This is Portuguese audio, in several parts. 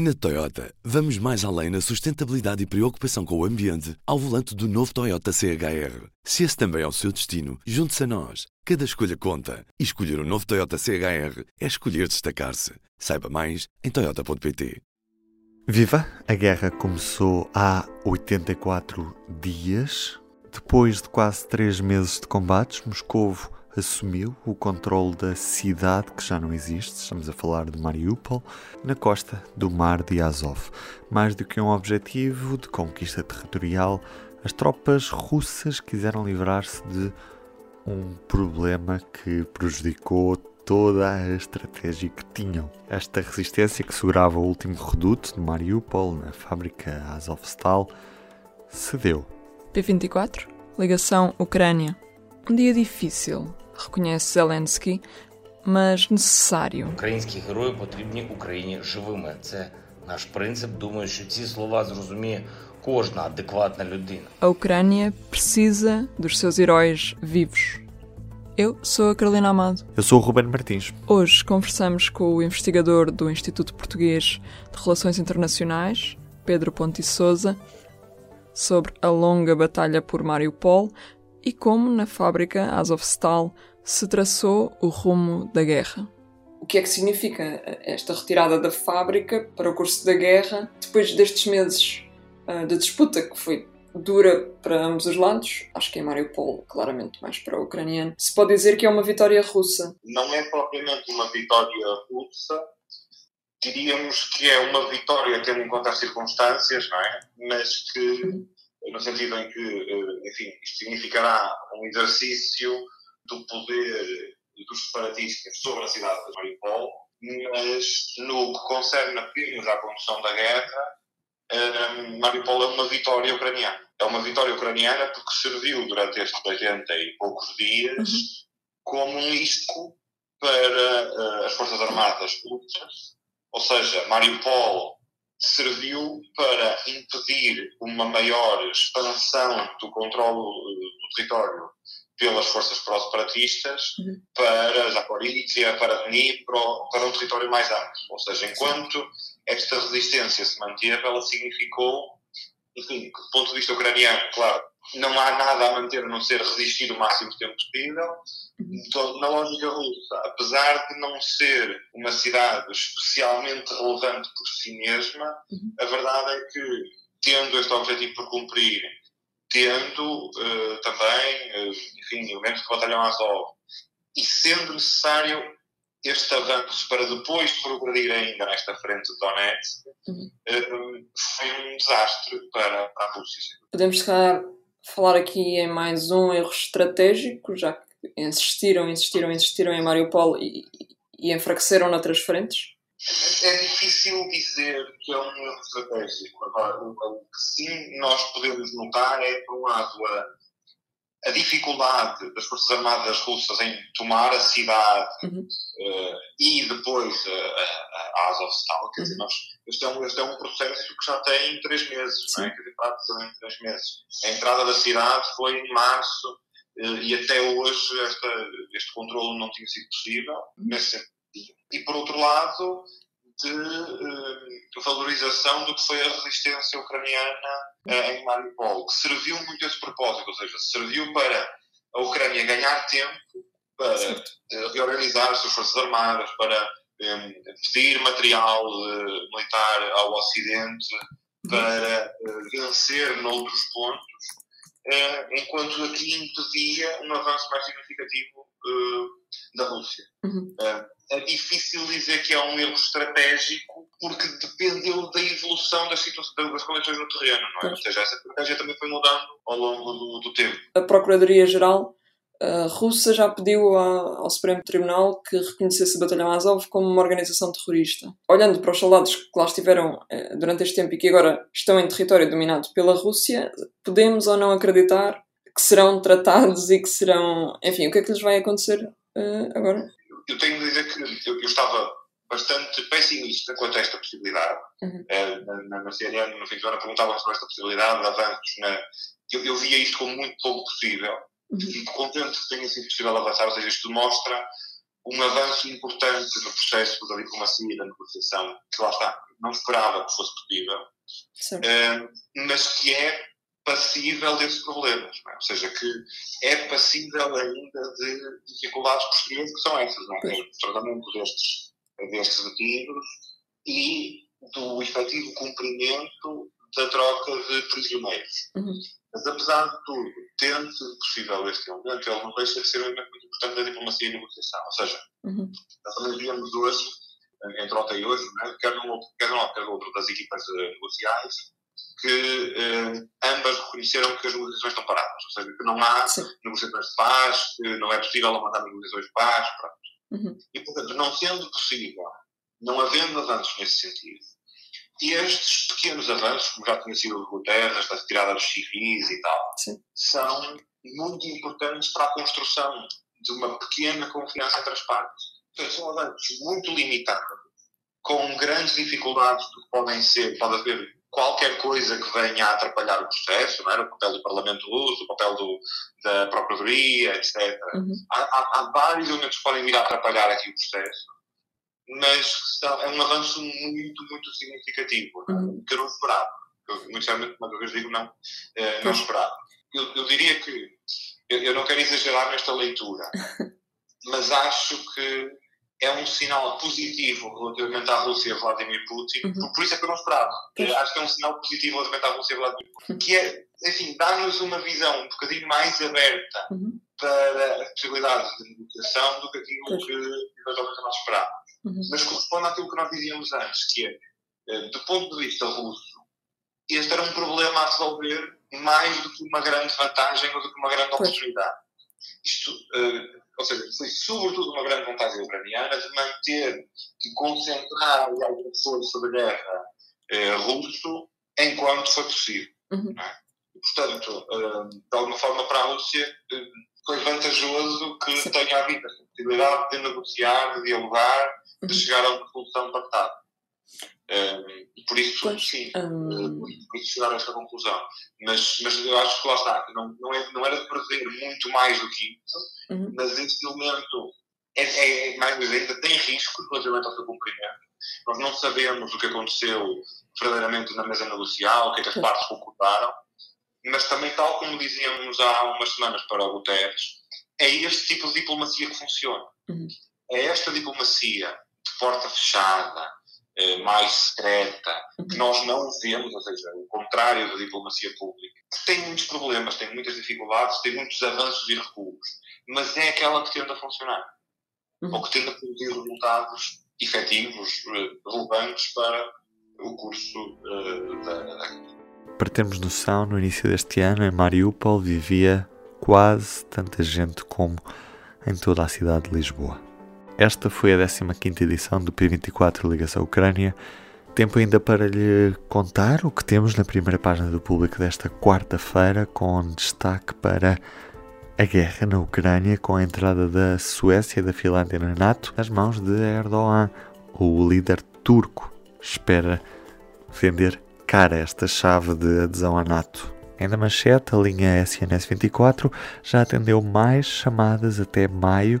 Na Toyota, vamos mais além na sustentabilidade e preocupação com o ambiente ao volante do novo Toyota CHR. Se esse também é o seu destino, junte-se a nós. Cada escolha conta. E escolher o um novo Toyota CHR é escolher destacar-se. Saiba mais em Toyota.pt. Viva! A guerra começou há 84 dias. Depois de quase três meses de combates, Moscovo assumiu o controle da cidade que já não existe, estamos a falar de Mariupol, na costa do Mar de Azov. Mais do que um objetivo de conquista territorial, as tropas russas quiseram livrar-se de um problema que prejudicou toda a estratégia que tinham. Esta resistência que segurava o último reduto de Mariupol, na fábrica Azovstal, cedeu. P24, ligação Ucrânia. Um dia difícil, reconhece Zelensky, mas necessário. Українські герої потрібні Україні живими. Це наш принцип. Думаю, що ці слова зрозуміє кожна адекватна людина. A Ucrânia precisa dos seus heróis vivos. Eu sou a Carolina Amado. Eu sou o Ruben Martins. Hoje conversamos com o investigador do Instituto Português de Relações Internacionais, Pedro Ponte Souza, sobre a longa batalha por Mariupol e como na fábrica Azovstal se traçou o rumo da guerra. O que é que significa esta retirada da fábrica para o curso da guerra depois destes meses uh, de disputa que foi dura para ambos os lados? Acho que em Mariupol, claramente mais para o ucraniano. Se pode dizer que é uma vitória russa? Não é propriamente uma vitória russa. Diríamos que é uma vitória tendo em conta as circunstâncias, não é? Mas que no sentido em que, eh, enfim, isto significará um exercício do poder dos separatistas sobre a cidade de Mariupol, mas no que concerne apenas à condução da guerra, eh, Mariupol é uma vitória ucraniana. É uma vitória ucraniana porque serviu durante estes 80 e poucos dias uhum. como um isco para uh, as Forças Armadas russas, ou seja, Mariupol serviu para impedir uma maior expansão do controle do território pelas forças pró-separatistas uhum. para Zaporizhia, para Dnipro, para um território mais amplo. Ou seja, enquanto esta resistência se manteve, ela significou, enfim, do ponto de vista ucraniano, claro, não há nada a manter a não ser resistir o máximo tempo possível. Então, na lógica russa, apesar de não ser uma cidade especialmente relevante por si mesma, uhum. a verdade é que, tendo este objetivo por cumprir, tendo uh, também, uh, enfim, elementos do batalhão Azov, e sendo necessário este avanço para depois progredir ainda nesta frente de Donetsk, uhum. uh, foi um desastre para, para a Rússia. Podemos, se falar aqui em mais um erro estratégico, já que insistiram, insistiram, insistiram em Mariupol e, e enfraqueceram noutras frentes? É difícil dizer que é um erro estratégico. Agora, o, que sim nós podemos notar é, por um lado, a, a dificuldade das Forças Armadas russas em tomar a cidade uhum. uh, e depois a, a, a Azovstal. Quer dizer, uhum. nós, este, é um, este é um processo que já tem três meses, não é? Quer dizer, praticamente três meses. A entrada da cidade foi em março uh, e até hoje esta, este controle não tinha sido possível, uhum. nesse sentido. E por outro lado, de uh, valorização do que foi a resistência ucraniana uh, em Mariupol, que serviu muito a esse propósito, ou seja, serviu para a Ucrânia ganhar tempo para uh, reorganizar as suas forças armadas, para pedir material militar ao Ocidente, para vencer noutros pontos, enquanto aqui impedia um avanço mais significativo da Rússia. Uhum é difícil dizer que é um erro estratégico porque dependeu da evolução das, das condições no terreno, não é? Ou seja, essa estratégia também foi mudando ao longo do, do tempo. A Procuradoria-Geral uh, russa já pediu ao Supremo Tribunal que reconhecesse o Batalhão Azov como uma organização terrorista. Olhando para os soldados que lá estiveram uh, durante este tempo e que agora estão em território dominado pela Rússia, podemos ou não acreditar que serão tratados e que serão. Enfim, o que é que lhes vai acontecer uh, agora? eu tenho de dizer que eu, eu, estava bastante pessimista quanto a esta possibilidade. Uhum. Uh, na, na no fim de semana, perguntavam sobre esta possibilidade de avanços. Na, eu, eu via isto como muito pouco possível. Uhum. Fico contente que tenha sido possível avançar, ou seja, isto mostra um avanço importante no processo da diplomacia e da negociação, que lá está, não esperava que fosse possível, uh, mas que é passível desses problemas, é? ou seja, que é passível ainda de dificuldades posteriores que são essas, não é? o tratamento destes, destes detidos e do efetivo cumprimento da troca de prisioneiros. Uhum. Mas, apesar de tudo, tendo sido possível este elemento, ele não deixa de ser um elemento muito importante da diplomacia e negociação. Ou seja, uhum. nós também vemos hoje, entre ontem e hoje, né, quer num outro, quer quer outro das equipas uh, negociais, que uh, ambas reconheceram que as negociações estão paradas. Ou seja, que não há Sim. negociações de paz, que não é possível mandar negociações de paz. Uhum. E, portanto, não sendo possível, não havendo avanços nesse sentido, e estes pequenos avanços, como já tinha sido o Guterres, da retirada dos civis e tal, Sim. são muito importantes para a construção de uma pequena confiança entre as partes. Portanto, são avanços muito limitados, com grandes dificuldades que podem ser, pode haver qualquer coisa que venha a atrapalhar o processo, não é? o papel do Parlamento Russo, o papel do, da Procuradoria, etc. Uhum. Há, há, há, vários elementos que podem vir a atrapalhar aqui o processo mas é um avanço muito, muito significativo, uhum. que eu não esperava. muito sinceramente, uma vez digo, não, eh, não esperava. Eu, eu diria que, eu, eu, não quero exagerar nesta leitura, mas acho que é um sinal positivo relativamente à Rússia Vladimir Putin, uhum. por isso é que eu não esperava. Acho que é um sinal positivo relativamente à Rússia Vladimir Putin, que é, enfim, dar-nos uma visão um bocadinho mais aberta uhum. para as possibilidades de negociação do que aquilo que eventualmente nós esperávamos. Uhum. Mas corresponde àquilo que nós dizíamos antes, que é, eh, do ponto de vista russo, este era um problema a resolver mais do que uma grande vantagem ou do que uma grande oportunidade. Isto, uh, ou seja, foi sobretudo uma grande vantagem ucraniana de manter, de concentrar alguma força da guerra uh, russo enquanto foi possível. Uhum. É? E, portanto, uh, de alguma forma para a Rússia foi vantajoso que Sim. tenha havido a possibilidade de negociar, de dialogar de chegar a uma solução pactada. Um, por isso, pois, sim, um... por isso chegar a esta conclusão. Mas, mas eu acho que lá está, não, não, é, não era de prever muito mais do que isso, uhum. mas este elemento é, é, é mais uma vez, ainda tem risco relativamente ao seu cumprimento. Nós não sabemos o que aconteceu verdadeiramente na mesa negocial, o que é que as partes concordaram, mas também, tal como dizíamos há umas semanas para o Guterres, é este tipo de diplomacia que funciona. Uhum. É esta diplomacia porta fechada, eh, mais secreta, que nós não vemos, ou seja, o contrário da diplomacia pública, que tem muitos problemas, tem muitas dificuldades, tem muitos avanços e recuos, mas é aquela que tende a funcionar, uhum. ou que tende a produzir resultados efetivos, eh, relevantes para o curso uh, da. Para termos noção, no início deste ano, em Mariupol vivia quase tanta gente como em toda a cidade de Lisboa. Esta foi a 15 edição do P24 Ligação Ucrânia. Tempo ainda para lhe contar o que temos na primeira página do público desta quarta-feira, com destaque para a guerra na Ucrânia, com a entrada da Suécia e da Finlândia na NATO nas mãos de Erdogan. O líder turco espera vender cara esta chave de adesão à NATO. Ainda manchete, a linha SNS 24 já atendeu mais chamadas até maio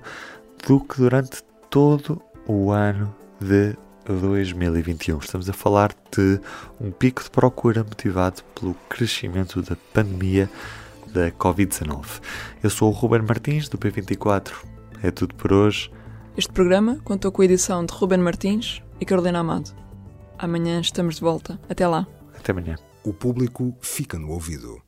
do que durante todo o ano de 2021. Estamos a falar de um pico de procura motivado pelo crescimento da pandemia da Covid-19. Eu sou o Ruben Martins, do P24. É tudo por hoje. Este programa contou com a edição de Ruben Martins e Carolina Amado. Amanhã estamos de volta. Até lá. Até amanhã. O público fica no ouvido.